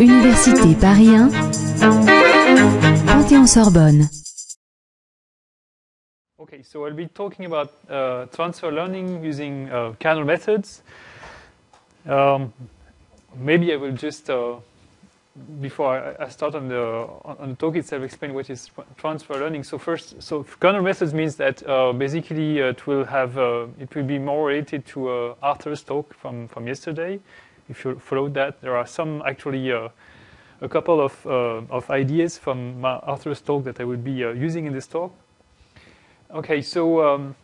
Université Paris 1, Panthéon-Sorbonne. Okay, so I'll be talking about uh, transfer learning using uh, kernel methods. Um, maybe I will just, uh, before I, start on the on the talk itself, explain what is transfer learning. So first, so kernel methods means that uh, basically uh, it will have uh, it will be more related to Arthur's talk from from yesterday. If you followed that, there are some actually a couple of, uh, of ideas from Arthur's talk that I will be uh, using in this talk. Okay, so um,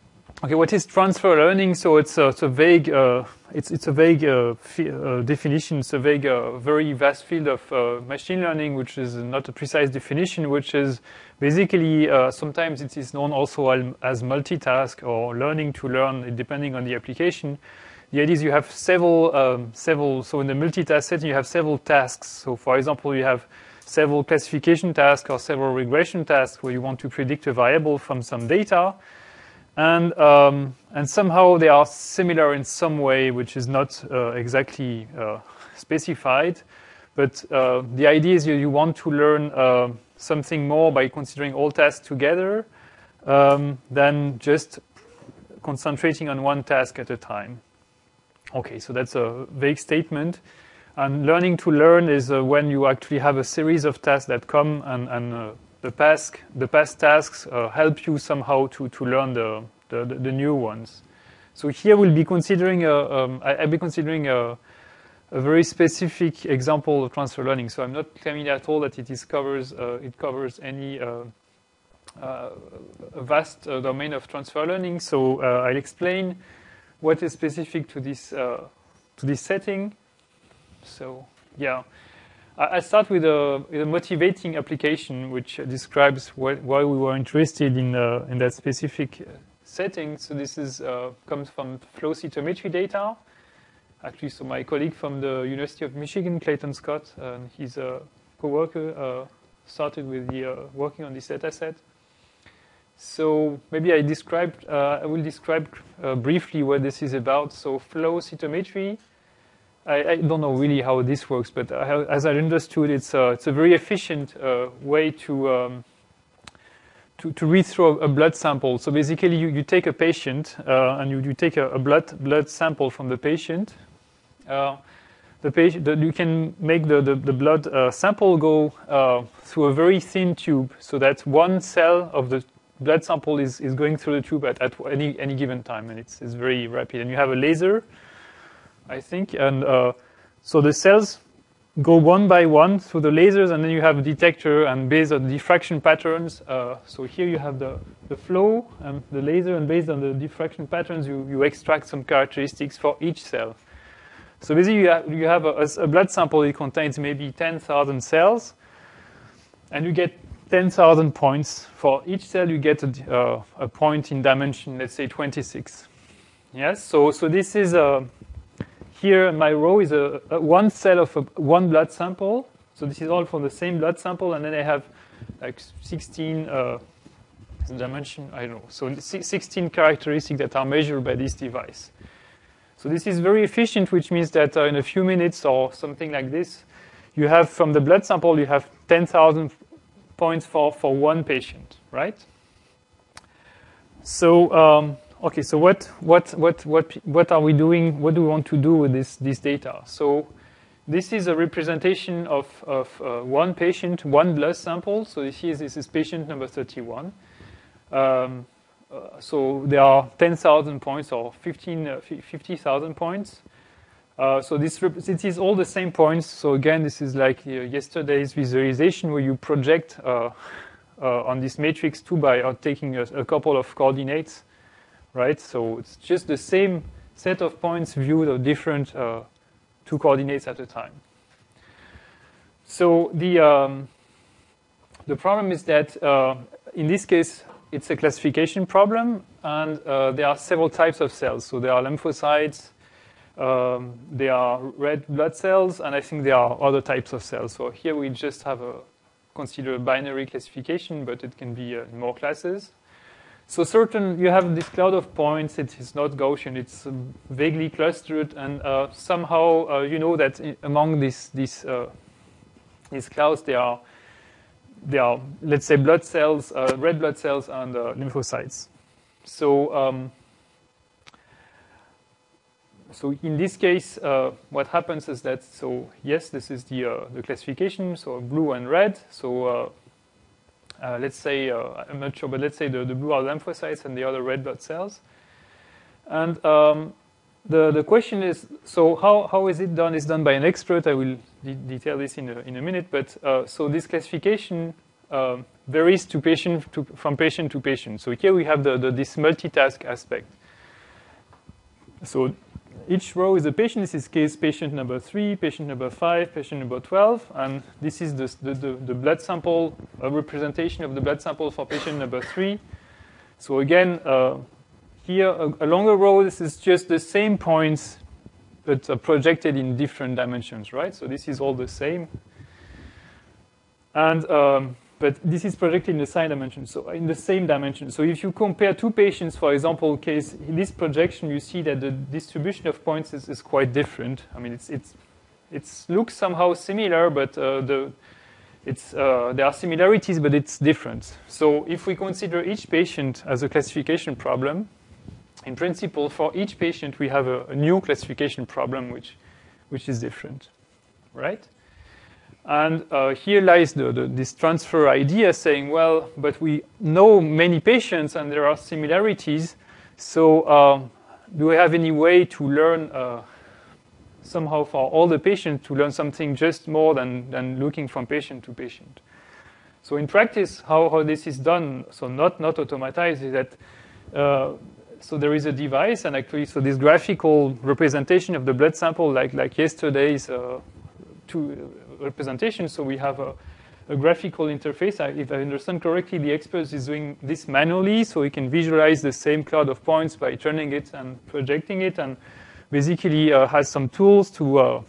okay, what is transfer learning? So it's, uh, it's a vague uh, it's it's a vague uh, uh, definition. It's a vague, very vast field of machine learning, which is not a precise definition. Which is basically sometimes it is known also as multitask or learning to learn, depending on the application the idea is you have several, um, several, so in the multitask setting, you have several tasks. So for example, you have several classification tasks or several regression tasks where you want to predict a variable from some data. And, um, and somehow they are similar in some way, which is not uh, exactly uh, specified. But uh, the idea is you, you want to learn uh, something more by considering all tasks together um, than just concentrating on one task at a time. Okay, so that's a vague statement. And learning to learn is uh, when you actually have a series of tasks that come and, and uh, the, past, the past tasks uh, help you somehow to, to learn the, the, the, new ones. So here we'll be considering, a, um, I, will be considering a, a, very specific example of transfer learning. So I'm not claiming at all that it is covers, uh, it covers any uh, uh, vast domain of transfer learning. So I'll explain what is specific to this uh, to this setting. So yeah, I, start with a, with a, motivating application which describes why, why we were interested in uh, in that specific uh, setting. So this is uh, comes from flow cytometry data. Actually, so my colleague from the University of Michigan, Clayton Scott, and his uh, co-worker uh, started with the, working on this data set. So maybe I described, uh, I will describe uh, briefly what this is about. So flow cytometry, I, I, don't know really how this works, but as I understood, it's a, it's a very efficient uh, way to, um, to, to read through a, blood sample. So basically, you, you take a patient uh, and you, you take a, a, blood blood sample from the patient. Uh, the patient, the, you can make the, the, the blood uh, sample go through a very thin tube, so that one cell of the blood sample is, is going through the tube at, at any, any given time, and it's, it's very rapid. And you have a laser, I think, and uh, so the cells go one by one through the lasers, and then you have a detector, and based on diffraction patterns, uh, so here you have the, the flow and the laser, and based on the diffraction patterns, you, you extract some characteristics for each cell. So basically, you have, you have a, a blood sample, it contains maybe 10,000 cells, and you get 10,000 points. For each cell, you get a, uh, a, point in dimension, let's say 26. Yes, so, so this is a, uh, here my row is a, a one cell of a, one blood sample. So this is all from the same blood sample, and then I have like 16 uh, dimension, I don't know, so 16 characteristics that are measured by this device. So this is very efficient, which means that uh, in a few minutes or something like this, you have from the blood sample, you have 10,000 points for, for one patient, right? So, um, okay, so what, what, what, what, what are we doing? What do we want to do with this, this data? So this is a representation of, of uh, one patient, one blood sample. So this is, this is patient number 31. Um, uh, so there are 10,000 points or 15, uh, 50,000 points. Uh, so this it is all the same points. So again, this is like uh, yesterday's visualization where you project uh, on this matrix 2 by taking a, a, couple of coordinates, right? So it's just the same set of points viewed of different two coordinates at a time. So the um, the problem is that in this case it's a classification problem, and there are several types of cells. So there are lymphocytes. Um, there are red blood cells, and I think there are other types of cells. So here we just have a consider a binary classification, but it can be uh, more classes. So certain, you have this cloud of points. It is not Gaussian. It's um, vaguely clustered, and uh, somehow uh, you know that among these these uh, these clouds there are there are let's say blood cells, uh, red blood cells, and uh, lymphocytes. So um, so in this case, uh, what happens is that so yes, this is the the classification. So blue and red. So uh, let's say, uh, I'm not sure, but let's say the, the blue are lymphocytes and the other red blood cells. And um, the, the question is, so how, how is it done? It's done by an expert. I will de detail this in a, in a minute. But uh, so this classification uh, varies to patient to, from patient to patient. So here we have the, the, this multitask aspect. So each row is a patient. This is case patient number three, patient number five, patient number 12. And this is the, the, the, the blood sample, a representation of the blood sample for patient number three. So again, uh, here a, a, row, this is just the same points, but uh, projected in different dimensions, right? So this is all the same. And um, but this is projected in the same dimension, so in the same dimension. So if you compare two patients, for example, case in this projection, you see that the distribution of points is, is quite different. I mean, it's it's it looks somehow similar, but uh, the it's uh, there are similarities, but it's different. So if we consider each patient as a classification problem, in principle, for each patient we have a, a new classification problem, which which is different, right? And uh, here lies the, the, this transfer idea saying, well, but we know many patients and there are similarities. So, uh, do we have any way to learn uh, somehow for all the patients to learn something just more than, than looking from patient to patient? So, in practice, how, how this is done, so not, not automatized, is that uh, so there is a device, and actually, so this graphical representation of the blood sample, like, like yesterday's uh, two representation. So we have a, a graphical interface. I, if I understand correctly, the expert is doing this manually, so he can visualize the same cloud of points by turning it and projecting it, and basically uh, has some tools to, uh,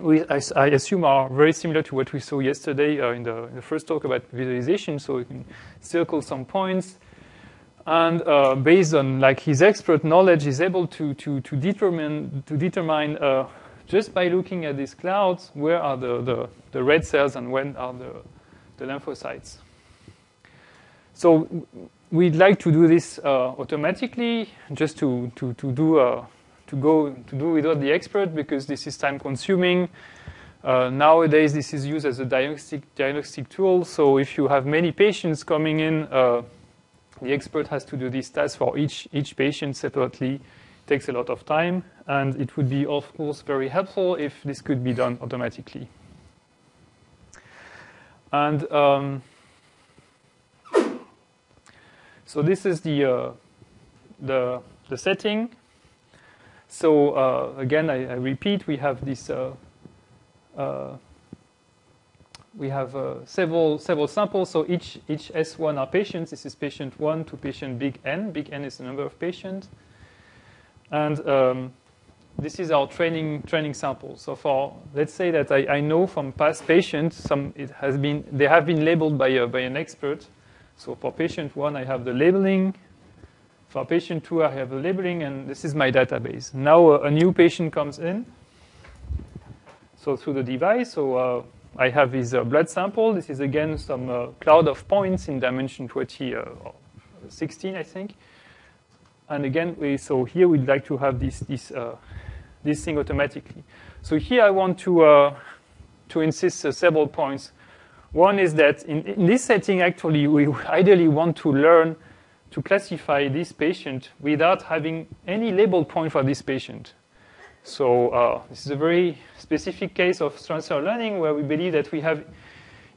we, I, I, assume, are very similar to what we saw yesterday uh, in, the, in, the, first talk about visualization. So you can circle some points, and uh, based on like his expert knowledge, is able to to to determine to determine uh, just by looking at these clouds, where are the, the, the red cells and when are the, the lymphocytes. So we'd like to do this uh, automatically, just to, to, to do uh, to go to do without the expert because this is time consuming. Uh, nowadays, this is used as a diagnostic diagnostic tool. So if you have many patients coming in, uh, the expert has to do this tests for each each patient separately takes a lot of time, and it would be, of course, very helpful if this could be done automatically. And um, so this is the, uh, the, the setting. So uh, again, I, I, repeat, we have this. Uh, uh we have uh, several several samples. So each each S1 are patients. This is patient one to patient big N. Big N is the number of patients. And um, this is our training training sample. So for let's say that I, I, know from past patients, some it has been they have been labeled by a, by an expert. So for patient one, I have the labeling. For patient two, I have the labeling, and this is my database. Now a, a new patient comes in. So through the device, so uh, I have his uh, blood sample. This is again some uh, cloud of points in dimension 20, uh, 16, I think. And again, we, so here we'd like to have this, this, uh, this thing automatically. So here I want to, uh, to insist uh, several points. One is that in, in, this setting, actually, we ideally want to learn to classify this patient without having any label point for this patient. So uh, this is a very specific case of transfer learning where we believe that we have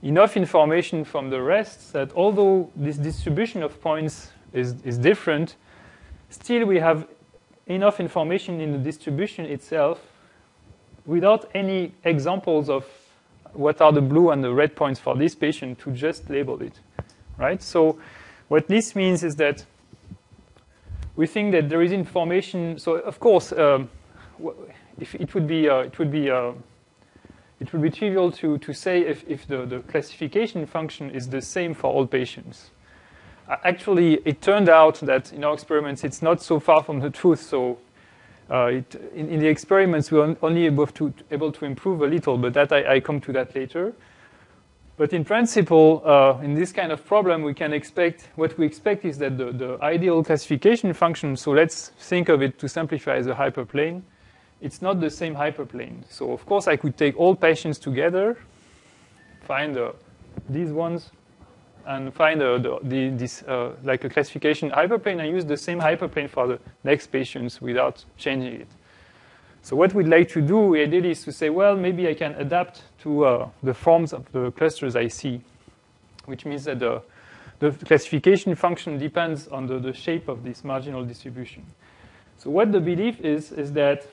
enough information from the rest that although this distribution of points is, is different, Still, we have enough information in the distribution itself without any examples of what are the blue and the red points for this patient to just label it, right? So what this means is that we think that there is information. So of course, um, if it would be uh, it would be uh, it would be trivial to to say if if the the classification function is the same for all patients. Actually, it turned out that in our experiments, it's not so far from the truth. So uh, it, in, in, the experiments, we are only able to, able to improve a little, but that I, I come to that later. But in principle, uh, in this kind of problem, we can expect, what we expect is that the, the ideal classification function, so let's think of it to simplify as a hyperplane, it's not the same hyperplane. So of course, I could take all patients together, find uh, these ones, and find uh, the, the, this uh, like a classification hyperplane and use the same hyperplane for the next patients without changing it. So what we'd like to do ideally is to say, well, maybe I can adapt to uh, the forms of the clusters I see, which means that the, the classification function depends on the, the shape of this marginal distribution. So what the belief is, is that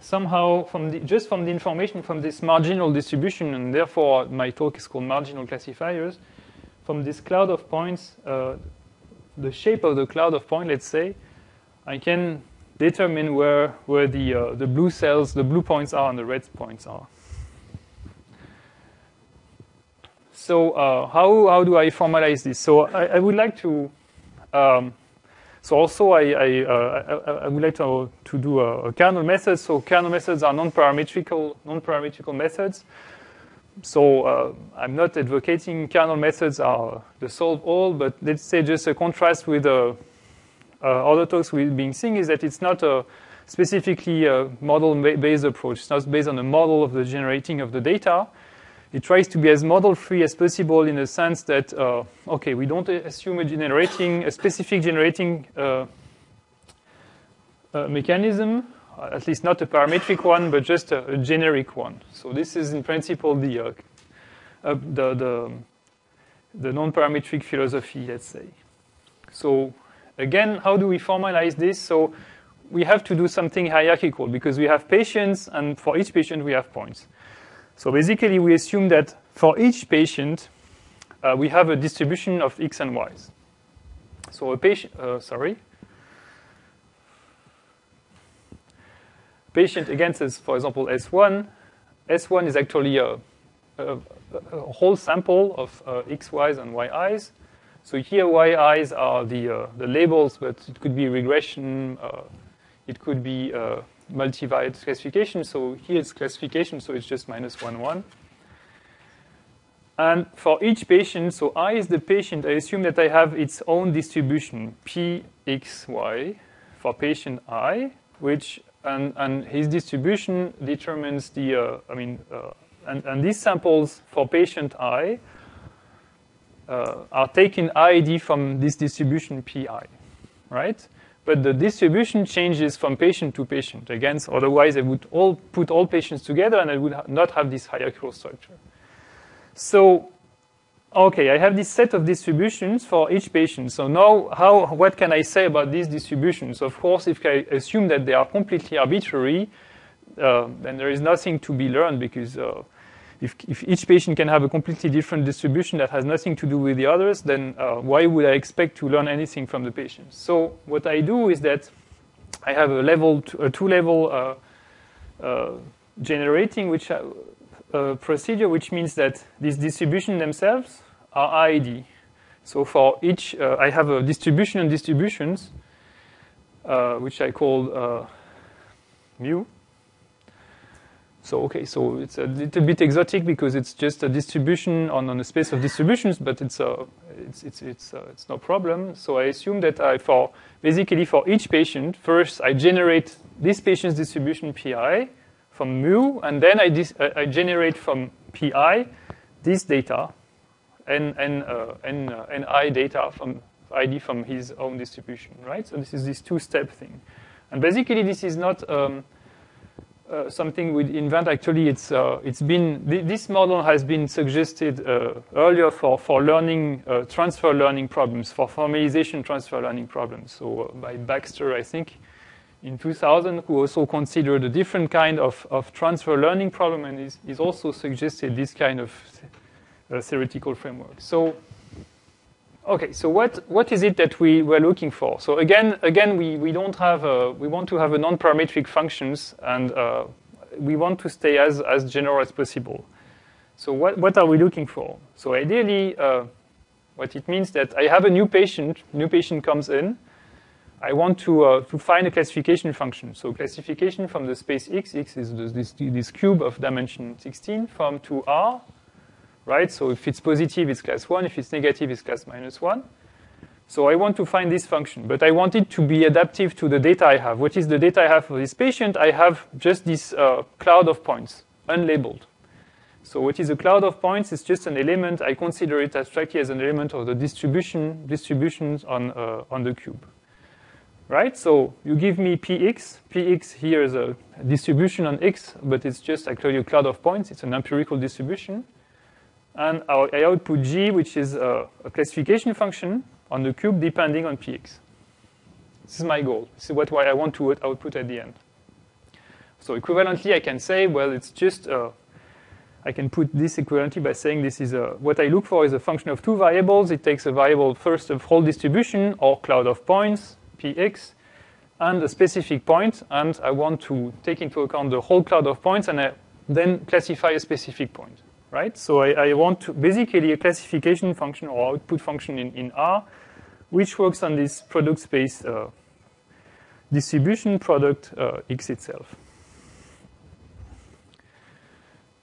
somehow from the, just from the information from this marginal distribution, and therefore my talk is called marginal classifiers, from this cloud of points, uh, the shape of the cloud of points, let's say, I can determine where, where the, uh, the blue cells, the blue points are and the red points are. So uh, how, how do I formalize this? So I, I would like to, um, so also I, I, uh, I, I, would like to, to do a, a, kernel method. So kernel methods are non-parametrical, non-parametrical methods. So uh, I'm not advocating kernel methods are the solve all, but let's say just a contrast with a uh, other talks we've been seeing is that it's not a specifically a model-based approach. It's not based on a model of the generating of the data. It tries to be as model-free as possible in the sense that, uh, okay, we don't assume a generating, a specific generating uh, uh, mechanism, at least not a parametric one, but just a, a generic one. So this is in principle the, uh, uh, the, the, the non-parametric philosophy, let's say. So Again, how do we formalize this? So we have to do something hierarchical because we have patients, and for each patient we have points. So basically, we assume that for each patient, uh, we have a distribution of x and y's. So a patient, uh, sorry, patient against, says, for example, S1. S1 is actually a, a, a whole sample of uh, x, y's, and yi's. So here YIs are the, uh, the labels, but it could be regression, uh, it could be uh, multivariate classification. So here it's classification, so it's just minus 1, 1. And for each patient, so I is the patient, I assume that I have its own distribution, P, X, Y, for patient I, which, and, and his distribution determines the, uh, I mean, uh, and, and these samples for patient I uh, are taking ID from this distribution PI, right? But the distribution changes from patient to patient. Again, otherwise I would all put all patients together and I would ha not have this hierarchical structure. So, okay, I have this set of distributions for each patient. So now, how, what can I say about these distributions? Of course, if I assume that they are completely arbitrary, uh, then there is nothing to be learned because uh, if, if, each patient can have a completely different distribution that has nothing to do with the others, then uh, why would I expect to learn anything from the patients? So what I do is that I have a level, a two-level uh, uh, generating which uh, uh, procedure, which means that these distributions themselves are ID. So for each, uh, I have a distribution and distributions, which I call mu. So okay, so it's a little bit exotic because it's just a distribution on, on a space of distributions, but it's a, it's it's it's uh, it's no problem. So I assume that I for basically for each patient, first I generate this patient's distribution pi from mu, and then I I generate from pi this data, and and uh, and uh, and i data from id from his own distribution, right? So this is this two-step thing, and basically this is not um, uh, something we invent. Actually, it's uh, it's been th this model has been suggested uh, earlier for for learning uh, transfer learning problems for formalization transfer learning problems. So uh, by Baxter, I think, in 2000, who also considered a different kind of of transfer learning problem, and he's, he's also suggested this kind of theoretical framework. So Okay, so what, what is it that we were looking for? So again, again, we, we don't have a, we want to have a non-parametric functions and uh, we want to stay as, as general as possible. So what, what are we looking for? So ideally, uh, What it means that I have a new patient, new patient comes in, I want to, uh, to find a classification function. So classification from the space X, X is this, this cube of dimension 16 from to R, right? So if it's positive, it's class 1. If it's negative, it's class minus 1. So I want to find this function, but I want it to be adaptive to the data I have. What is the data I have for this patient? I have just this uh, cloud of points, unlabeled. So what is a cloud of points? It's just an element. I consider it abstractly as an element of the distribution distributions on, uh, on the cube. Right? So you give me px. px here is a distribution on x, but it's just actually a cloud of points. It's an empirical distribution. And I output g, which is a, a classification function on the cube depending on px. This is my goal. This is what why I want to output at the end. So equivalently, I can say, well, it's just, uh, I can put this equivalently by saying this is a, what I look for is a function of two variables. It takes a variable first of whole distribution or cloud of points, px, and a specific point, and I want to take into account the whole cloud of points and I then classify a specific point, right? So I, I want to basically a classification function or output function in, in R which works on this product space uh, distribution product uh, X itself.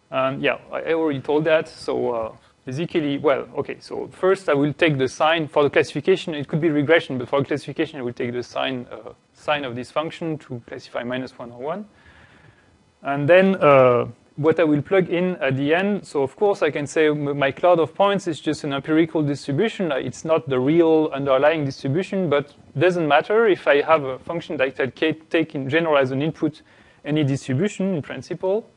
And yeah, I already told that. So uh, basically, well, okay, so first I will take the sign for the classification. It could be regression, but for classification, I will take the sign, uh, sign of this function to classify minus 1 or 1. And then uh, what I will plug in at the end. So of course I can say my cloud of points is just an empirical distribution. It's not the real underlying distribution, but doesn't matter if I have a function that I can take in general as an input any distribution in principle.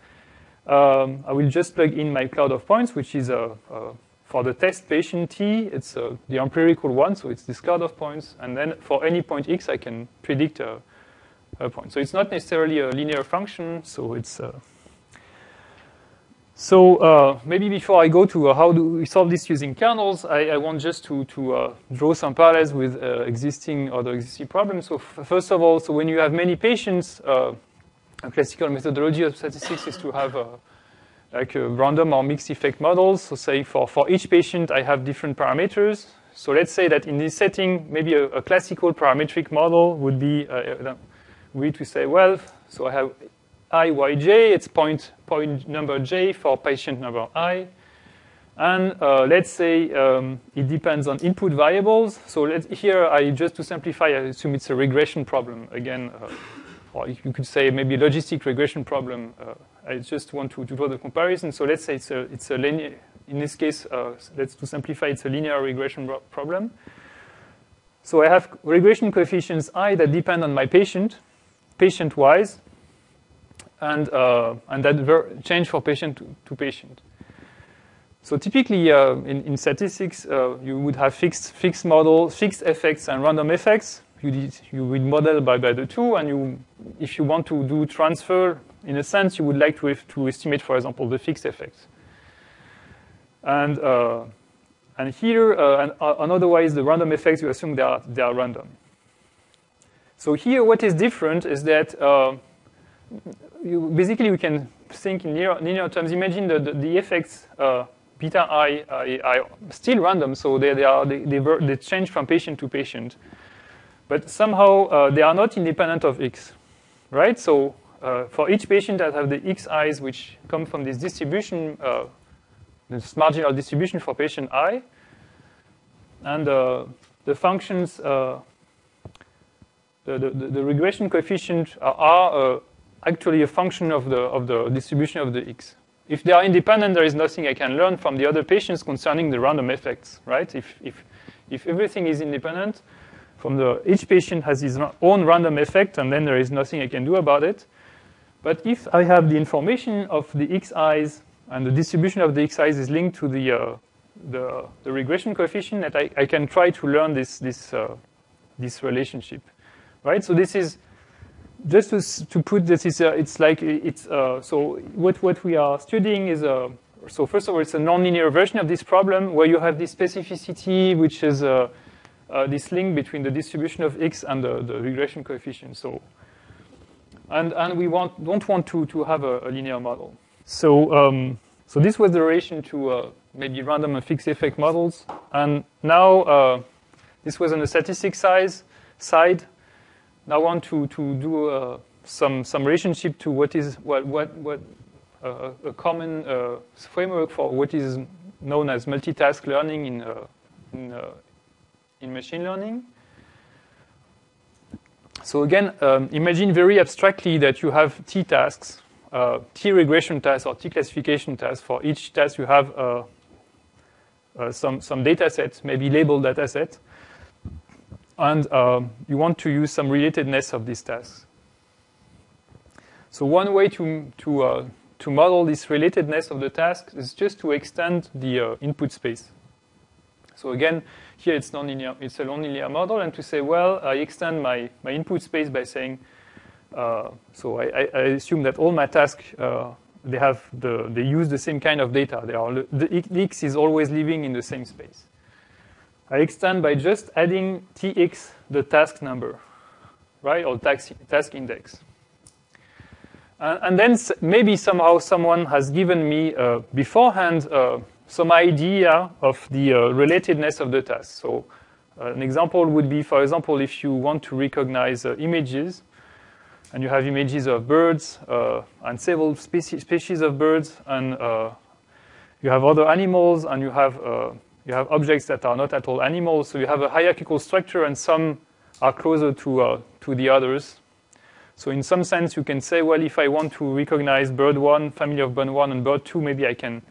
Um, I will just plug in my cloud of points, which is a, a for the test patient t, it's uh, the empirical one, so it's this cloud of points. And then for any point x, I can predict a, a point. So it's not necessarily a linear function, so it's uh, so uh, maybe before I go to uh, how do we solve this using kernels, I, I want just to, to uh, draw some parallels with uh, existing other existing problems. So first of all, so when you have many patients, uh, a classical methodology of statistics is to have a, uh, like a random or mixed effect models. So say for, for each patient, I have different parameters. So let's say that in this setting, maybe a, a classical parametric model would be, we to say, well, so I have iyj, it's point, point number j for patient number i. And uh, let's say um, it depends on input variables. So here, I just to simplify, I assume it's a regression problem. Again, uh, or you could say maybe logistic regression problem. Uh, I just want to, to, draw the comparison. So let's say it's a, it's a linear, in this case, uh, let's to simplify, it's a linear regression problem. So I have regression coefficients i that depend on my patient, patient-wise, and, uh, and that change for patient to, to patient. So typically uh, in, in, statistics, uh, you would have fixed, fixed model, fixed effects and random effects. You, you would model by, by the two, and you, if you want to do transfer, in a sense, you would like to, to estimate, for example, the fixed effects. And, uh, and here, uh, and, uh, and otherwise, the random effects, you assume they are, they are random. So here, what is different is that you, basically we can think in linear, linear terms. Imagine the, the, the effects uh, beta i are still random, so they, they, are, they, they, they, change from patient to patient. But somehow uh, they are not independent of x, right? So uh, for each patient that have the xi's which come from this distribution, uh, this marginal distribution for patient i, and uh, the functions, uh, the, the, the, regression coefficient are, are actually a function of the, of the distribution of the x. If they are independent, there is nothing I can learn from the other patients concerning the random effects, right? If, if, if everything is independent, from the, each patient has his own random effect, and then there is nothing I can do about it. But if I have the information of the xi's and the distribution of the xi's is linked to the, uh, the, the, regression coefficient, that I, I, can try to learn this, this, uh, this relationship, right? So this is just to, to put this, is, uh, it's like it's uh, so what what we are studying is a uh, so first of all it's a nonlinear version of this problem where you have this specificity which is uh, this link between the distribution of x and the, the regression coefficient. So and and we want don't want to to have a, a linear model. So um, so this was the relation to uh, maybe random and fixed effect models. And now uh, this was on the statistics size side. Now I want to, to do uh, some, some relationship to what is what, what, what uh, a common uh, framework for what is known as multitask learning in, in, in machine learning. So again, um, imagine very abstractly that you have t tasks, uh, t regression tasks or t classification tasks. For each task, you have uh, uh, some some data set, maybe labeled data set, and um, you want to use some relatedness of these tasks. So one way to to uh, to model this relatedness of the task is just to extend the uh, input space. So again, here it's nonlinear, it's a nonlinear model, and to say, well, I extend my, my input space by saying, uh, so I, I, assume that all my tasks uh, they have the they use the same kind of data. They are the x is always living in the same space. I extend by just adding tx the task number, right, or task task index. Uh, and then maybe somehow someone has given me uh, beforehand uh, some idea of the uh, relatedness of the task. So uh, an example would be, for example, if you want to recognize uh, images, and you have images of birds and several species, species of birds, and you have other animals, and you have you have objects that are not at all animals. So you have a hierarchical structure, and some are closer to to the others. So in some sense, you can say, well, if I want to recognize bird one, family of bird one, and bird two, maybe I can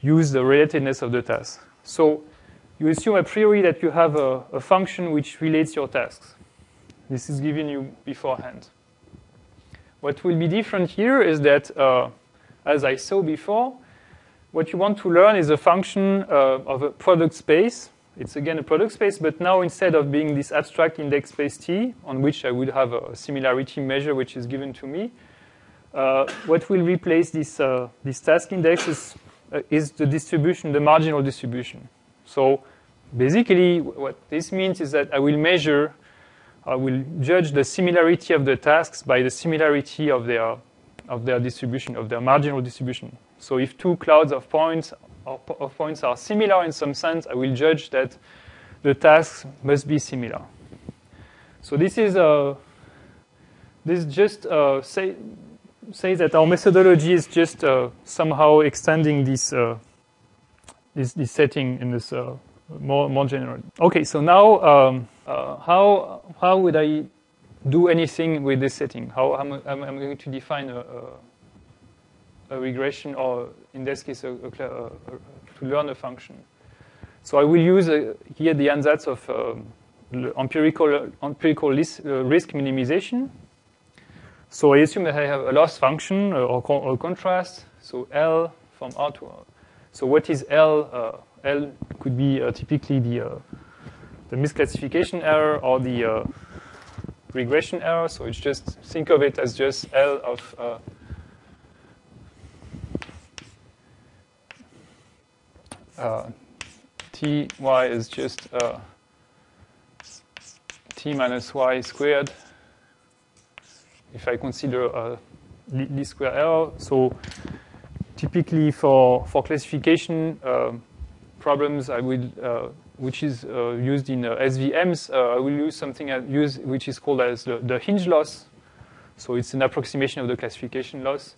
use the relatedness of the task. So you assume a priori that you have a, a function which relates your tasks. This is given you beforehand. What will be different here is that, uh, as I saw before, what you want to learn is a function uh, of a product space it's again a product space, but now instead of being this abstract index space T, on which I would have a similarity measure which is given to me, uh, what will replace this, uh, this task index is, is the distribution, the marginal distribution. So basically, what this means is that I will measure, I will judge the similarity of the tasks by the similarity of their, of their distribution, of their marginal distribution. So if two clouds of points of points are similar in some sense, I will judge that the tasks must be similar. So this is a uh, this just uh, say say that our methodology is just uh, somehow extending this, uh, this, this setting in this uh, more more general. Okay, so now um, uh, how how would I do anything with this setting? How am I, going to define a, a a regression, or in this case, a, to learn a function. So I will use uh, here the ansatz of um, empirical, empirical list, uh, risk minimization. So I assume that I have a loss function uh, or, or, contrast. So L from R to R. So what is L? Uh, L could be uh, typically the, uh, the misclassification error or the regression error. So it's just think of it as just L of uh, ty is just uh, t minus y squared if I consider a least square error. So typically for, for classification uh, problems, I will, uh, which is uh, used in uh, SVMs, uh, I will use something I use which is called as the, the hinge loss. So it's an approximation of the classification loss.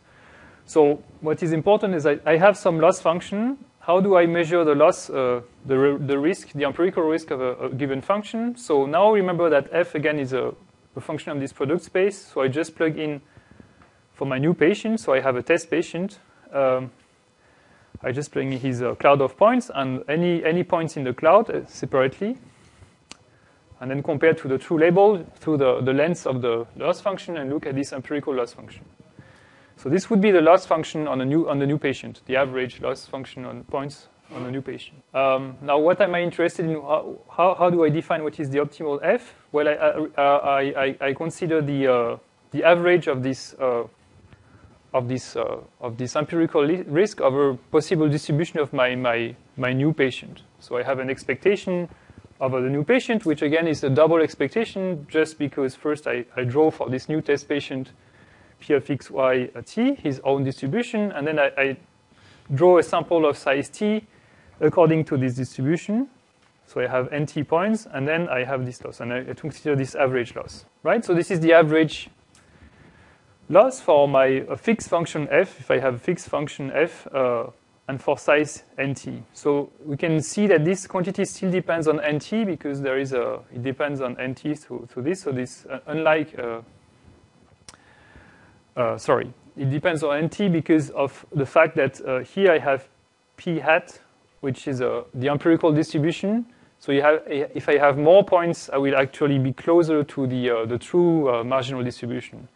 So what is important is I, I have some loss function how do I measure the loss, uh, the, the risk, the empirical risk of a, a, given function? So now remember that f again is a, a, function of this product space. So I just plug in for my new patient. So I have a test patient. Um, I just plug in his uh, cloud of points and any, any points in the cloud uh, separately. And then compare to the true label through the, the length of the loss function and look at this empirical loss function. So this would be the loss function on, a new, on the new patient, the average loss function on points on a new patient. Um, now, what am I interested in? How, how, how, do I define what is the optimal F? Well, I, I, I, I consider the, uh, the average of this, uh, of, this, uh, of this empirical risk over possible distribution of my, my, my new patient. So I have an expectation over the new patient, which again is a double expectation just because first I, I draw for this new test patient p of x, y, t, his own distribution, and then I, I, draw a sample of size t according to this distribution. So I have NT points, and then I have this loss, and I, consider this average loss, right? So this is the average loss for my fixed function f, if I have a fixed function f, uh, and for size nt. So we can see that this quantity still depends on nt because there is a, it depends on nt to, to this. So this, uh, unlike, uh, uh, sorry, it depends on nt because of the fact that uh, here I have p hat, which is uh, the empirical distribution. So have, if I have more points, I will actually be closer to the, uh, the true marginal distribution.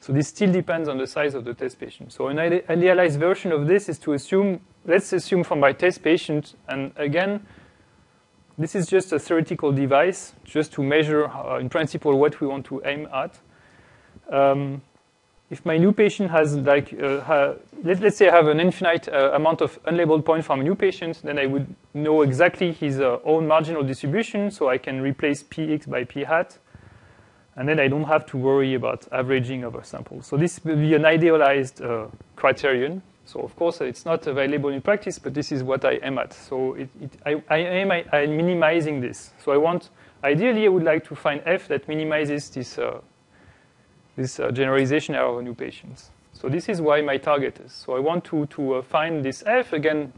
So this still depends on the size of the test patient. So an idealized version of this is to assume, let's assume for my test patient, and again, this is just a theoretical device, just to measure, uh, in principle, what we want to aim at. Um, if my new patient has, like, uh, ha, let, us say I have an infinite uh, amount of unlabeled points from a new patient, then I would know exactly his uh, own marginal distribution, so I can replace px by p hat and then I don't have to worry about averaging over samples. So this will be an idealized uh, criterion. So of course it's not available in practice, but this is what I aim at. So it, it, I, I, aim at minimizing this. So I want, ideally I would like to find f that minimizes this, uh, this uh, generalization error of new patients. So this is why my target is. So I want to, to uh, find this f, again,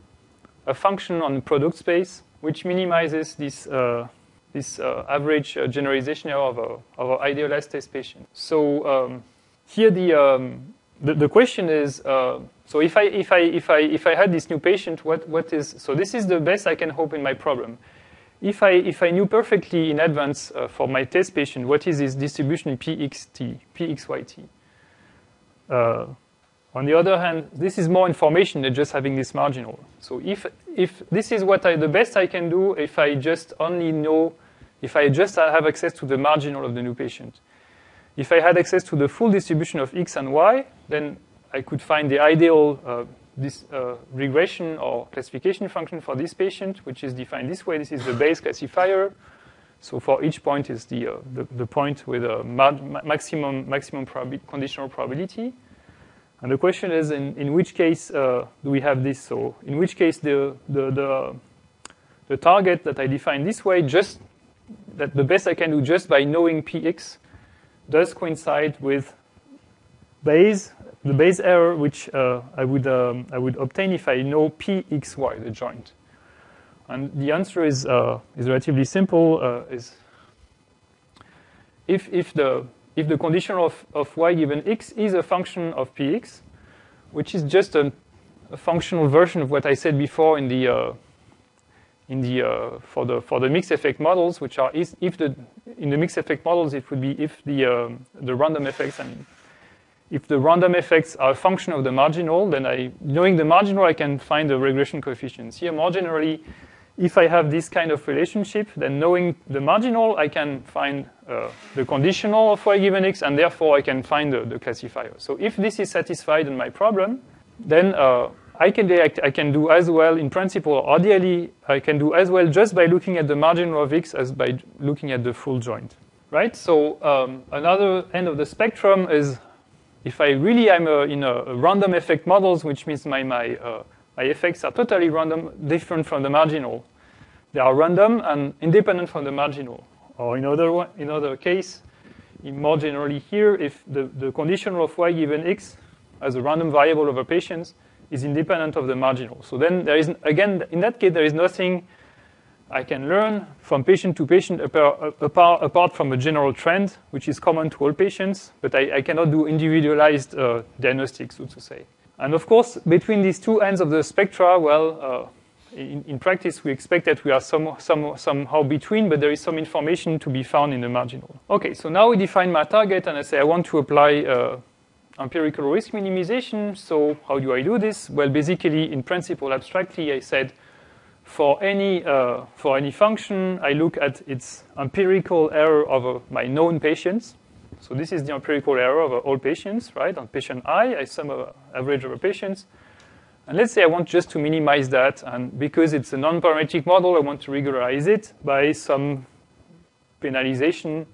a function on product space, which minimizes this uh, this average generalization error of, a, of idealized test patient. So um, here the, um, the, the question is so if I if I if I if I had this new patient, what what is so this is the best I can hope in my problem. If I if I knew perfectly in advance uh, for my test patient what is this distribution pxt pxyt. Uh, on the other hand, this is more information than just having this marginal. So if if this is what I the best I can do if I just only know if I just have access to the marginal of the new patient. If I had access to the full distribution of x and y, then I could find the ideal uh, this, uh, regression or classification function for this patient, which is defined this way. This is the Bayes classifier. So for each point is the, uh, the, the, point with a maximum, maximum probi conditional probability. And the question is, in, in which case uh, do we have this? So in which case the, the, the, the target that I define this way just that the best I can do just by knowing px does coincide with Bayes, the Bayes error, which uh, I would um, I would obtain if I know pxy, the joint. And the answer is uh, is relatively simple. Uh, is if if the if the condition of, of y given x is a function of px, which is just a, a functional version of what I said before in the uh, in the uh, for the for the mixed effect models, which are if the in the mixed effect models it would be if the um, the random effects and if the random effects are a function of the marginal, then I knowing the marginal I can find the regression coefficients. Here more generally, if I have this kind of relationship, then knowing the marginal I can find uh, the conditional of y given x, and therefore I can find the, the classifier. So if this is satisfied in my problem, then uh, I can, I can do as well in principle, or ideally, I can do as well just by looking at the marginal of x as by looking at the full joint, right? So um, another end of the spectrum is if I really am a, in a random effect models, which means my, my, uh, my effects are totally random, different from the marginal. They are random and independent from the marginal. Or in other, in other case, in more generally here, if the, the condition of y given x as a random variable over patients is independent of the marginal. So then there is, again, in that case, there is nothing I can learn from patient to patient apart, from a general trend, which is common to all patients, but I, I cannot do individualized uh, diagnostics, so to say. And of course, between these two ends of the spectra, well, uh, in, in, practice, we expect that we are some, some, somehow between, but there is some information to be found in the marginal. Okay, so now we define my target, and I say I want to apply uh, empirical risk minimization. So how do I do this? Well, basically, in principle, abstractly, I said for any, uh, for any function, I look at its empirical error over my known patients. So this is the empirical error over all patients, right? On patient i, I sum of average over patients. And let's say I want just to minimize that, and because it's a non-parametric model, I want to regularize it by some penalization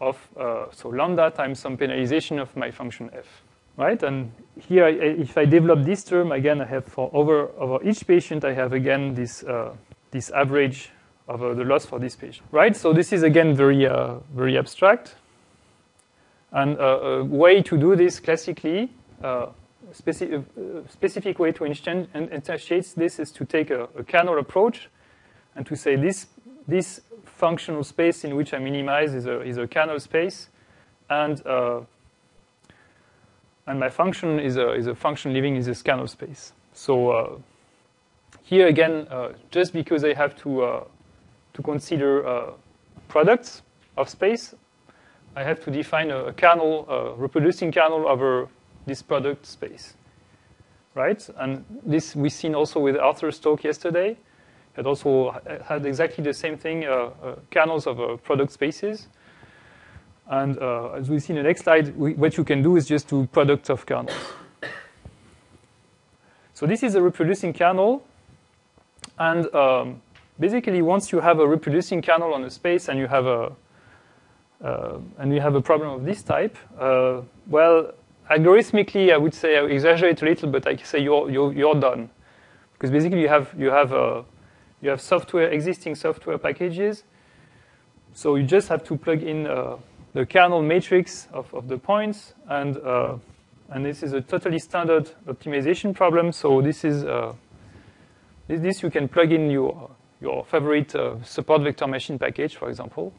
of, uh, so lambda times some penalization of my function f. right? And here, if I develop this term, again, I have for over, over each patient, I have again this, uh, this average of uh, the loss for this patient, right? So this is again very, uh, very abstract. And uh, a way to do this classically, uh, specific, uh, specific way to instantiate this is to take a, a kernel approach and to say this, this functional space in which I minimize is a, is a kernel space, and and my function is a, is a function living in this of space. So uh, here again, uh, just because I have to, uh, to consider uh, products of space, I have to define a, a kernel, a reproducing kernel over this product space, right? And this we've seen also with Arthur's talk yesterday. It also had exactly the same thing, uh, uh, kernels of product spaces. And uh, as we see in the next slide, we, what you can do is just do products of kernels. So this is a reproducing kernel. And um, basically, once you have a reproducing kernel on a space and you have a uh, and you have a problem of this type, uh, well, algorithmically, I would say I exaggerate a little, but I say you're, you're, you're done. Because basically, you have, you, have, uh, you have software, existing software packages. So you just have to plug in uh, the kernel matrix of, of the points, and uh, and this is a totally standard optimization problem. So this is uh, this, you can plug in your your favorite uh, support vector machine package, for example,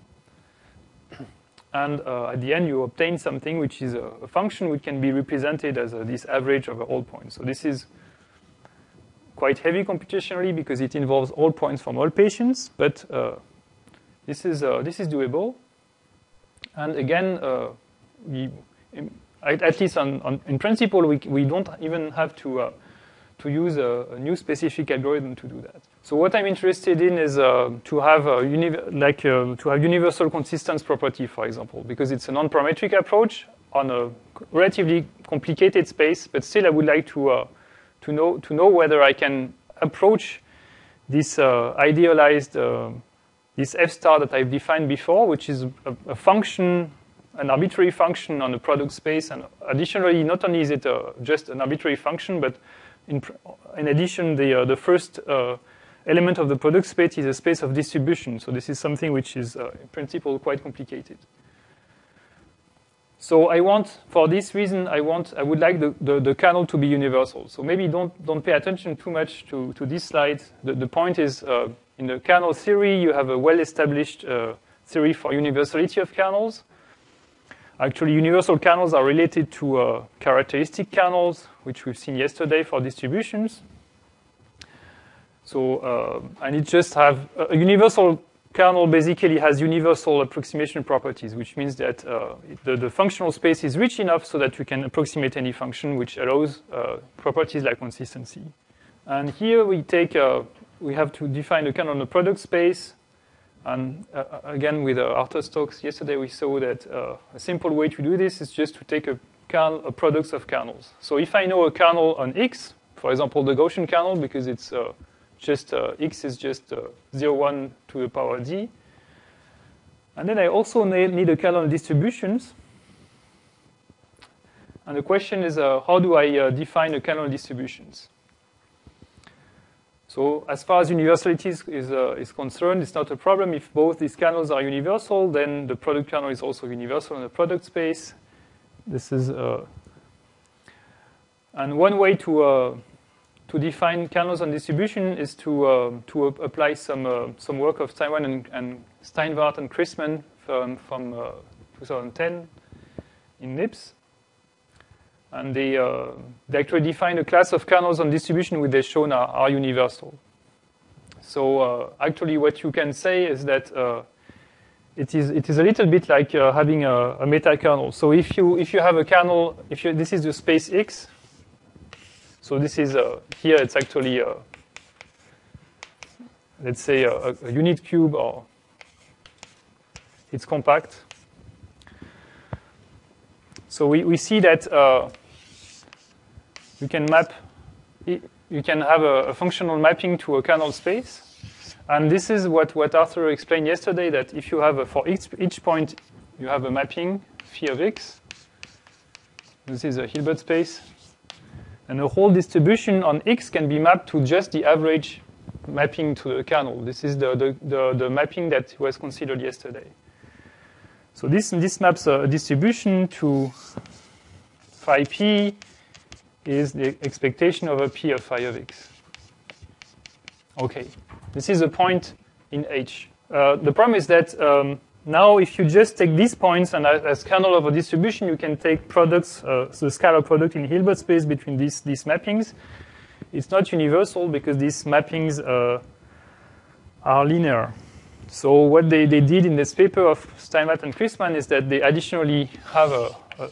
and uh, at the end you obtain something which is a, a function which can be represented as a, this average over all points. So this is quite heavy computationally because it involves all points from all patients, but uh, this is uh, this is doable. And again, uh, we, at least on, on, in principle, we, we don't even have to, uh, to use a, a, new specific algorithm to do that. So what I'm interested in is uh, to have like uh, to have universal consistence property, for example, because it's a non-parametric approach on a relatively complicated space, but still I would like to uh, to know to know whether I can approach this uh, idealized this f star that I've defined before, which is a, a, function, an arbitrary function on a product space. And additionally, not only is it a, just an arbitrary function, but in, in addition, the, uh, the first uh, element of the product space is a space of distribution. So this is something which is, uh, in principle, quite complicated. So I want, for this reason, I want, I would like the, the, the, kernel to be universal. So maybe don't, don't pay attention too much to, to this slide. The, the point is, uh, in the kernel theory, you have a well-established uh, theory for universality of kernels. Actually, universal kernels are related to uh, characteristic kernels, which we've seen yesterday for distributions. So, uh, and it just have a universal kernel basically has universal approximation properties, which means that uh, the, the, functional space is rich enough so that we can approximate any function, which allows uh, properties like consistency. And here we take uh, we have to define a kernel on the product space. And uh, uh, again, with uh, Arthur's talks yesterday, we saw that uh, a simple way to do this is just to take a, kernel, a products of kernels. So if I know a kernel on X, for example, the Gaussian kernel, because it's uh, just uh, X is just 0, 1 to the power D. And then I also need a kernel on distributions. And the question is, how do I define a kernel distributions? So as far as universality is, is, uh, is, concerned, it's not a problem. If both these kernels are universal, then the product kernel is also universal in the product space. This is, uh, and one way to, uh, to define kernels on distribution is to, uh, to apply some, uh, some work of Steinwart and, and Steinwart and Christmann from, from uh, 2010 in NIPS. And they, uh, they actually define a class of kernels on distribution which they shown are, are universal. So uh, actually what you can say is that uh, it is, it is a little bit like uh, having a, a, meta kernel. So if you, if you have a kernel, if you, this is the space X, so this is, uh, here it's actually, uh, let's say a, a unit cube or it's compact. So we, we see that uh, you can map, you can have a, a, functional mapping to a kernel space. And this is what, what Arthur explained yesterday, that if you have, a, for each, each point, you have a mapping, phi of x. This is a Hilbert space. And the whole distribution on X can be mapped to just the average mapping to the kernel. This is the, the, the, the mapping that was considered yesterday. So this, this maps a distribution to phi p is the expectation over p of phi of x. Okay, this is a point in H. Uh, the problem is that um, now if you just take these points and as, kernel of a distribution, you can take products, uh, the scalar product in Hilbert space between these, these mappings. It's not universal because these mappings uh, are linear. So what they, they did in this paper of Steinwart and Christmann is that they additionally have a, a,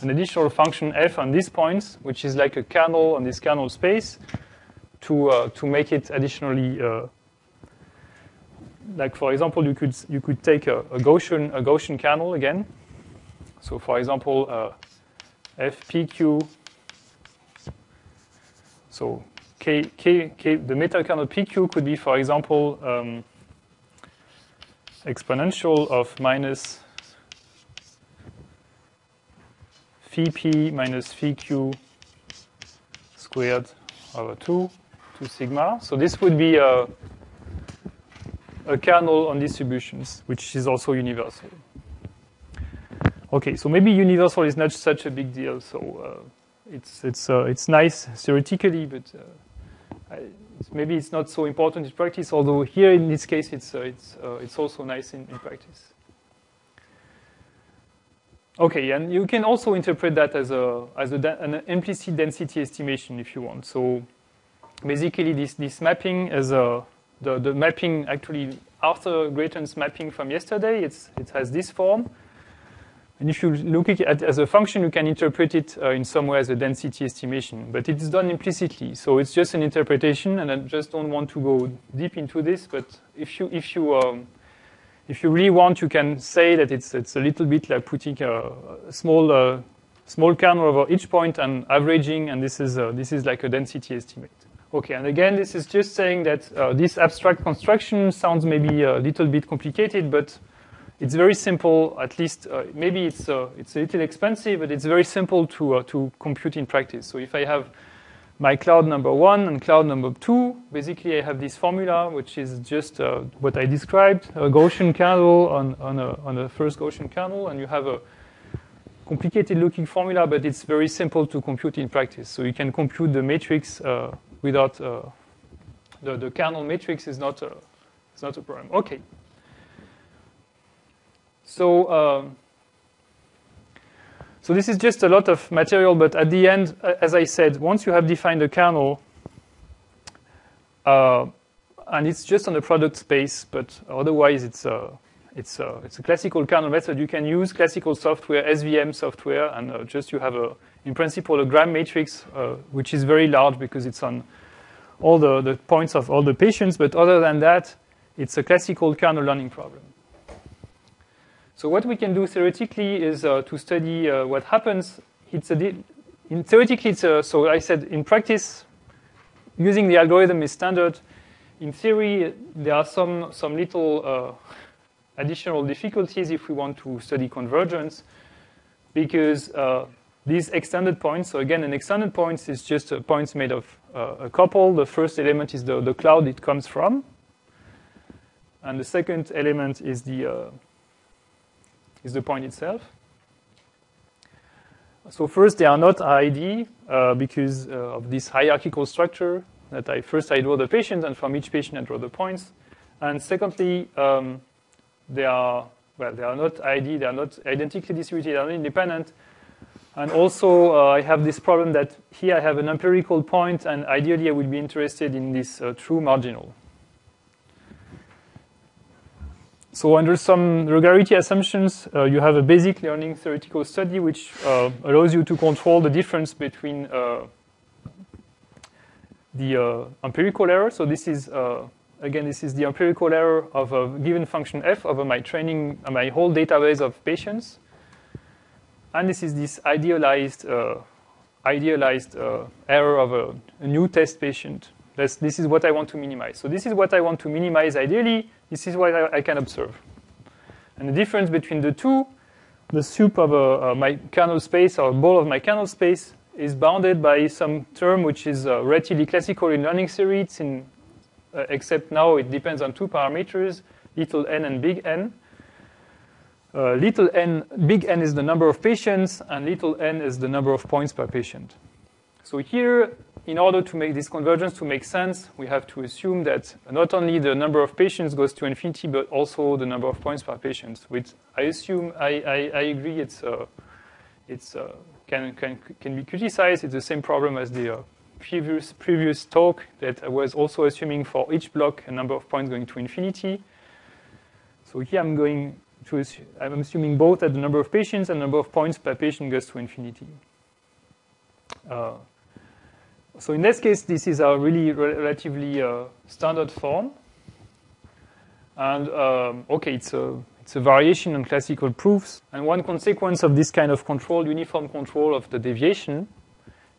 an additional function f on these points, which is like a kernel on this kernel space, to uh, to make it additionally. Uh, like for example, you could you could take a, a, Gaussian a Gaussian kernel again. So for example, uh, fpq. So k, k, k, the meta kernel pq could be, for example. Um, exponential of minus phi p minus phi q squared over 2 to sigma. So this would be a, a kernel on distributions, which is also universal. Okay, so maybe universal is not such a big deal. So uh, it's it's uh, it's nice theoretically, but uh, I, maybe it's not so important in practice. Although here in this case, it's uh, it's uh, it's also nice in, in practice. Okay, and you can also interpret that as a as a an implicit density estimation if you want. So basically, this this mapping as a the the mapping actually Arthur Gretton's mapping from yesterday. It's it has this form. And if you look at it as a function, you can interpret it uh, in some way as a density estimation, but it's done implicitly. So it's just an interpretation, and I just don't want to go deep into this. But if you if you um, if you really want, you can say that it's it's a little bit like putting a, small uh, small kernel over each point and averaging, and this is uh, this is like a density estimate. Okay, and again, this is just saying that uh, this abstract construction sounds maybe a little bit complicated, but it's very simple. At least uh, maybe it's uh, it's a little expensive, but it's very simple to uh, to compute in practice. So if I have my cloud number one and cloud number two, basically I have this formula, which is just uh, what I described: a Gaussian kernel on on a on a first Gaussian kernel, and you have a complicated-looking formula, but it's very simple to compute in practice. So you can compute the matrix uh, without uh, the the kernel matrix is not a, it's not a problem. Okay. So, um, so this is just a lot of material, but at the end, as I said, once you have defined a kernel, uh, and it's just on the product space, but otherwise it's a, it's a, it's a classical kernel method. You can use classical software, SVM software, and uh, just you have a, in principle, a gram matrix, uh, which is very large because it's on all the, the points of all the patients. But other than that, it's a classical kernel learning problem. So what we can do theoretically is uh, to study uh, what happens. It's a in theoretically, it's a, so I said in practice, using the algorithm is standard. In theory, there are some some little uh, additional difficulties if we want to study convergence, because uh, these extended points. So again, an extended point is just a points made of uh, a couple. The first element is the the cloud it comes from, and the second element is the uh, is the point itself. So first, they are not ID uh, because uh, of this hierarchical structure that I first I draw the patient, and from each patient I draw the points. And secondly, um, they are well, they are not ID, they are not identically distributed, they are not independent. And also, uh, I have this problem that here I have an empirical point, and ideally I would be interested in this uh, true marginal. So under some regularity assumptions, uh, you have a basic learning theoretical study which uh, allows you to control the difference between uh, the uh, empirical error. So this is, uh, again, this is the empirical error of a given function f over my training, uh, my whole database of patients. And this is this idealized, idealized error of a, a new test patient this, this is what I want to minimize. So this is what I want to minimize ideally. This is what I, I can observe. And the difference between the two the soup of a, a, my kernel space or a ball of my kernel space is bounded by some term which is uh, relatively classical in learning theory. It's in, uh, except now it depends on two parameters, little n and big N. Uh, little n, big N is the number of patients, and little n is the number of points per patient. So here, in order to make this convergence to make sense, we have to assume that not only the number of patients goes to infinity, but also the number of points per patient. Which I assume, I, I, I agree, it's, uh, it's uh, can, can, can be criticized. It's the same problem as the uh, previous, previous talk that I was also assuming for each block a number of points going to infinity. So here I'm going to assume, I'm assuming both that the number of patients and number of points per patient goes to infinity. Uh, so in this case, this is a really re relatively uh, standard form. And um, okay, it's a, it's a variation on classical proofs. And one consequence of this kind of control, uniform control of the deviation,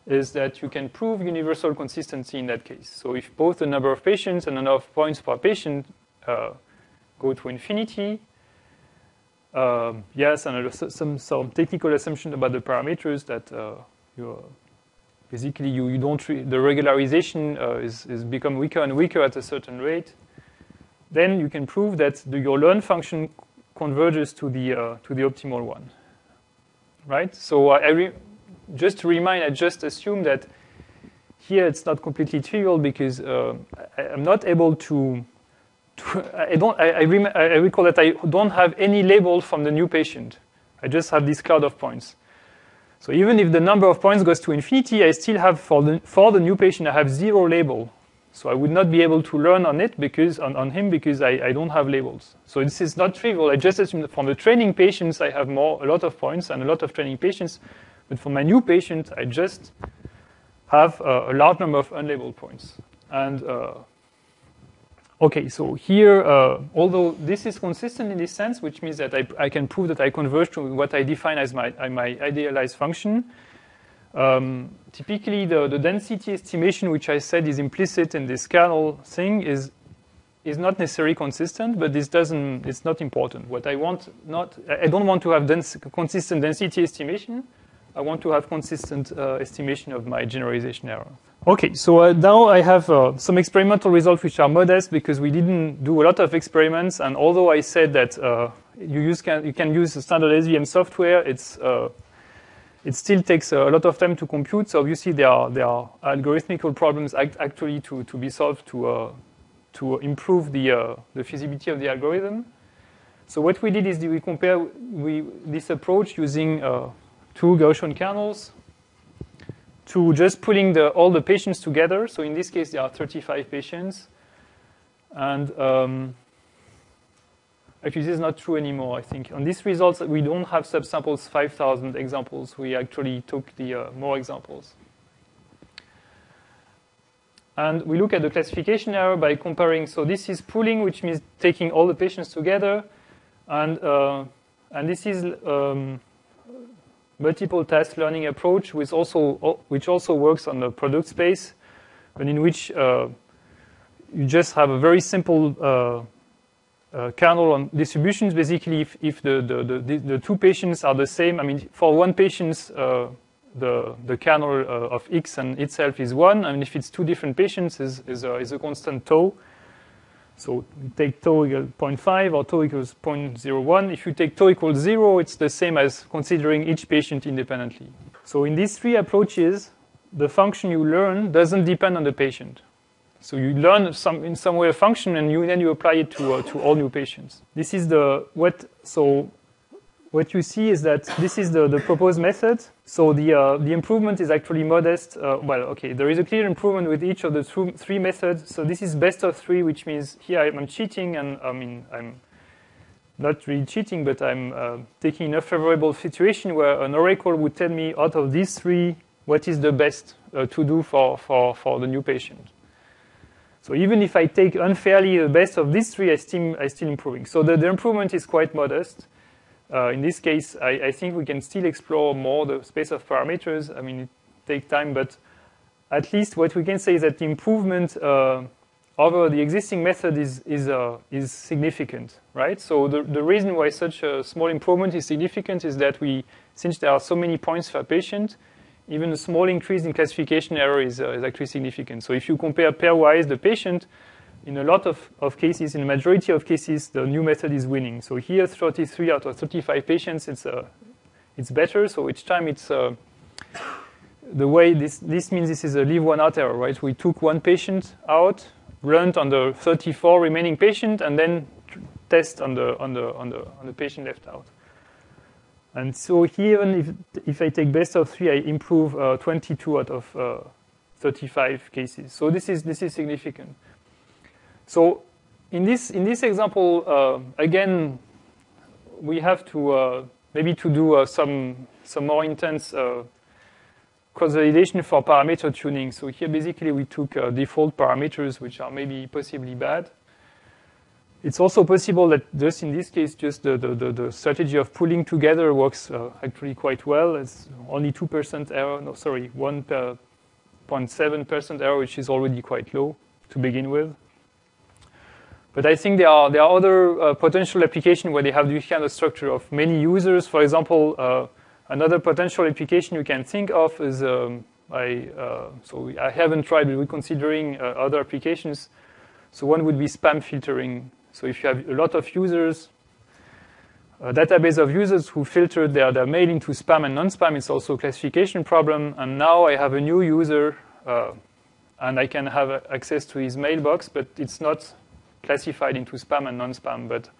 is that you can prove universal consistency in that case. So if both the number of patients and the number of points per patient uh, go to infinity, um, yes, and some, some technical assumption about the parameters that uh, you basically you, you don't the regularization uh, is, is become weaker and weaker at a certain rate. Then you can prove that the, your learn function converges to the uh, to the optimal one, right? So uh, just to remind, I just assume that here it's not completely trivial because uh, I, am not able to I don't. I, I, I, recall that I don't have any label from the new patient. I just have this cloud of points. So even if the number of points goes to infinity, I still have for the for the new patient I have zero label. So I would not be able to learn on it because on, on him because I, I don't have labels. So this is not trivial. I just assume that from the training patients I have more a lot of points and a lot of training patients, but for my new patient I just have a large number of unlabeled points. And uh, Okay, so here, uh, although this is consistent in this sense, which means that I, I, can prove that I converge to what I define as my, my idealized function, um, typically the, the density estimation, which I said is implicit in this kernel thing, is is not necessarily consistent, but this doesn't, it's not important. What I want, not, I don't want to have consistent density estimation. I want to have consistent uh, estimation of my generalization error. Okay, so uh, now I have uh, some experimental results which are modest because we didn't do a lot of experiments. And although I said that uh, you, use can, you can use standard SVM software, it's, uh, it still takes a lot of time to compute. So obviously there are, there are algorithmical problems act actually to, to be solved to, uh, to improve the, uh, the feasibility of the algorithm. So what we did is we compare we, this approach using two Gaussian kernels to just putting the, all the patients together. So in this case, there are 35 patients. And um, actually, this is not true anymore, I think. On these results, we don't have subsamples 5,000 examples. We actually took the uh, more examples. And we look at the classification error by comparing. So this is pooling, which means taking all the patients together. And, uh, and this is um, multiple task learning approach, which also which also works on the product space, and in which uh, you just have a very simple uh, uh, kernel on distributions. Basically, if, if the, the, the, the, two patients are the same, I mean, for one patient, uh, the the kernel uh, of x and itself is one, and if it's two different patients, is is is a constant tau. So take tau equals 0.5 or tau equals 0.01. If you take tau equals 0, it's the same as considering each patient independently. So in these three approaches, the function you learn doesn't depend on the patient. So you learn some, in some way a function and you, then you apply it to, uh, to all new patients. This is the, what, so what you see is that this is the, the proposed method. So the, uh, the improvement is actually modest. Uh, well, okay, there is a clear improvement with each of the th three methods. So this is best of three, which means here I'm cheating, and I mean, I'm not really cheating, but I'm uh, taking a favorable situation where an oracle would tell me out of these three, what is the best uh, to do for, for, for the new patient. So even if I take unfairly the best of these three, I still, I still improving. So the, the improvement is quite modest. Uh, in this case, I, I, think we can still explore more the space of parameters. I mean, it takes time, but at least what we can say is that the improvement uh, over the existing method is, is, uh, is significant, right? So the, the reason why such a small improvement is significant is that we, since there are so many points per patient, even a small increase in classification error is, uh, is actually significant. So if you compare pairwise the patient, in a lot of, of cases, in the majority of cases, the new method is winning. So here, 33 out of 35 patients, it's, uh, it's better. So each time it's, uh, the way this, this means this is a leave one out error, right? We took one patient out, learned on the 34 remaining patient, and then test on the, on the, on the, on the patient left out. And so here, even if, if I take best of three, I improve uh, 22 out of uh, 35 cases. So this is, this is significant. So in this, in this example, uh, again, we have to uh, maybe to do uh, some, some more intense uh, cross-validation for parameter tuning. So here, basically, we took default parameters, which are maybe possibly bad. It's also possible that just in this case, just the, the, the, the strategy of pooling together works uh, actually quite well. It's only 2% error, no, sorry, 1.7% error, which is already quite low to begin with. But I think there are, there are other uh, potential applications where they have this kind of structure of many users. For example, uh, another potential application you can think of is, um, I, uh, so I haven't tried, but we're considering uh, other applications. So one would be spam filtering. So if you have a lot of users, a database of users who filtered their, their mail into spam and non-spam, it's also a classification problem. And now I have a new user, uh, and I can have access to his mailbox, but it's not classified into spam and non-spam. But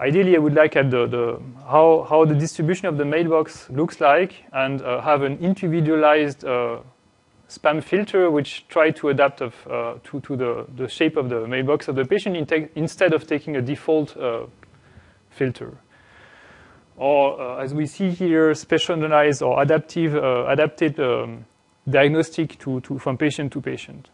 ideally, I would like at the, the how, how the distribution of the mailbox looks like and uh, have an individualized uh, spam filter which try to adapt of, uh, to, to the, the shape of the mailbox of the patient in instead of taking a default uh, filter. Or, uh, as we see here, specialized or adaptive, uh, adapted um, diagnostic to, to, from patient to patient.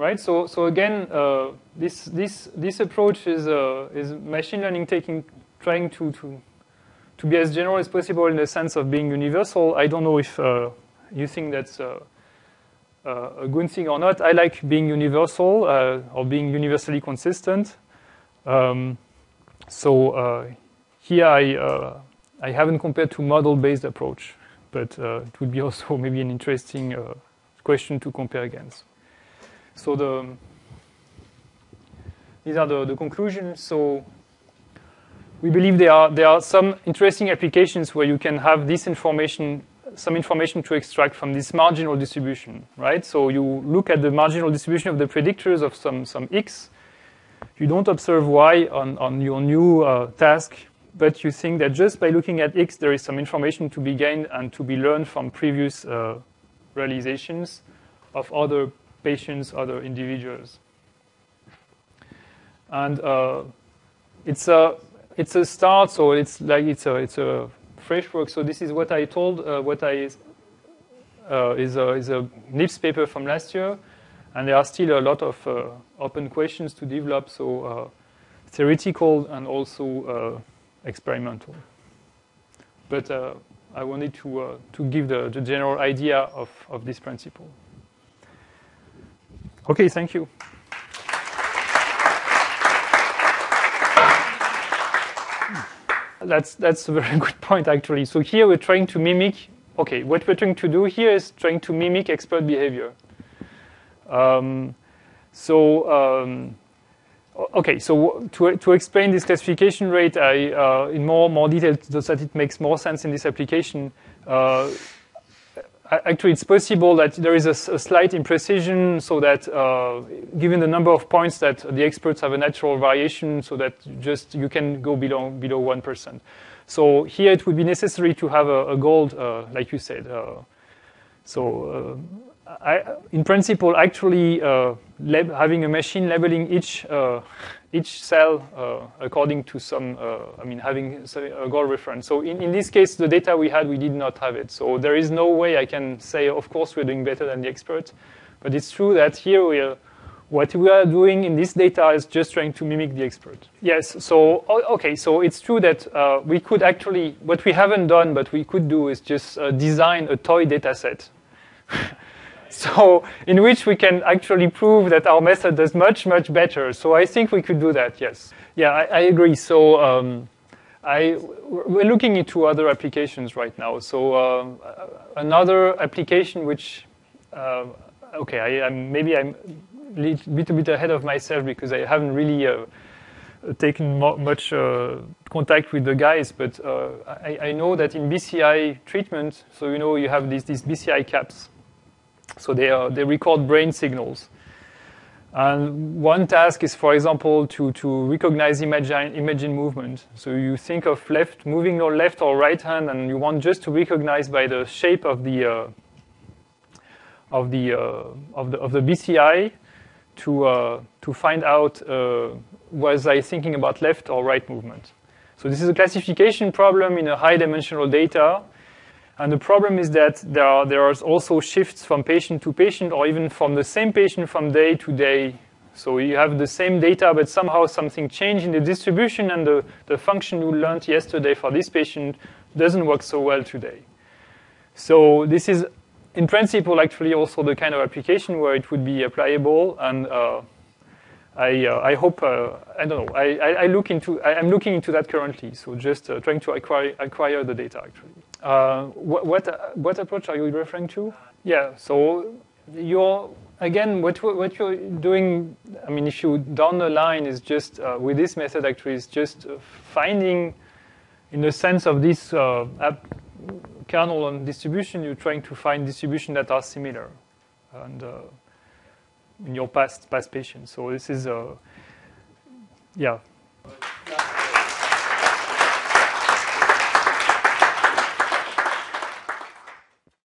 Right. So, so again, uh, this this this approach is uh, is machine learning taking trying to to to be as general as possible in the sense of being universal. I don't know if you think that's uh, uh, a good thing or not. I like being universal uh, or being universally consistent. Um, so here I, I haven't compared to model-based approach, but it would be also maybe an interesting question to compare against. So the these are the, the conclusions. So we believe there are there are some interesting applications where you can have this information some information to extract from this marginal distribution, right? So you look at the marginal distribution of the predictors of some, some x. You don't observe y on, on your new uh, task, but you think that just by looking at x, there is some information to be gained and to be learned from previous uh, realizations of other patients, other individuals. And uh, it's a it's a start, so it's like it's a it's a fresh work. So this is what I told, uh, what I uh, is, a, is a NIPS paper from last year, and there are still a lot of uh, open questions to develop, so uh, theoretical and also uh, experimental. But uh, I wanted to, to give the, the general idea of, of this principle. Okay, thank you. that's that's a very good point actually. So here we're trying to mimic. Okay, what we're trying to do here is trying to mimic expert behavior. Um, so um, okay, so to to explain this classification rate, I uh, in more more detail so that it makes more sense in this application. Uh, actually it's possible that there is a, a slight imprecision so that uh, given the number of points that the experts have a natural variation so that just you can go below below 1%. So here it would be necessary to have a, a gold, uh, like you said. Uh, so uh, I, in principle, actually uh, having a machine labeling each each cell uh, according to some, uh, I mean, having a goal reference. So in, in this case, the data we had, we did not have it. So there is no way I can say, of course, we're doing better than the expert. But it's true that here we are, what we are doing in this data is just trying to mimic the expert. Yes, so, okay, so it's true that uh, we could actually, what we haven't done, but we could do is just uh, design a toy data set. so in which we can actually prove that our method does much much better. So I think we could do that. Yes. Yeah, I, I agree. So um, I we're looking into other applications right now. So uh, another application which uh, okay, I, I'm, maybe I'm a little bit ahead of myself because I haven't really. Uh, taken much uh, contact with the guys, but uh, I, I, know that in BCI treatment, so you know you have these, these BCI caps, so they, are, they record brain signals. And one task is, for example, to, to recognize imagine, imaging movement. So you think of left, moving your left or right hand, and you want just to recognize by the shape of the uh, of the uh, of the of the BCI to uh, to find out uh, was I thinking about left or right movement. So this is a classification problem in a high-dimensional data, and the problem is that there are, there are also shifts from patient to patient or even from the same patient from day to day. So you have the same data, but somehow something changed in the distribution and the, the function you learned yesterday for this patient doesn't work so well today. So this is, in principle, actually also the kind of application where it would be applicable and uh, I, uh, I hope, uh, I don't know, I, I, look into, I, am looking into that currently, so just uh, trying to acquire, acquire the data actually. Uh, what, what, what approach are you referring to? Yeah, so you're, again, what, what you're doing, I mean, if you down the line is just, uh, with this method actually, is just uh, finding, in the sense of this uh, kernel and distribution, you're trying to find distribution that are similar. And uh, in your past past patients. So this is a, yeah,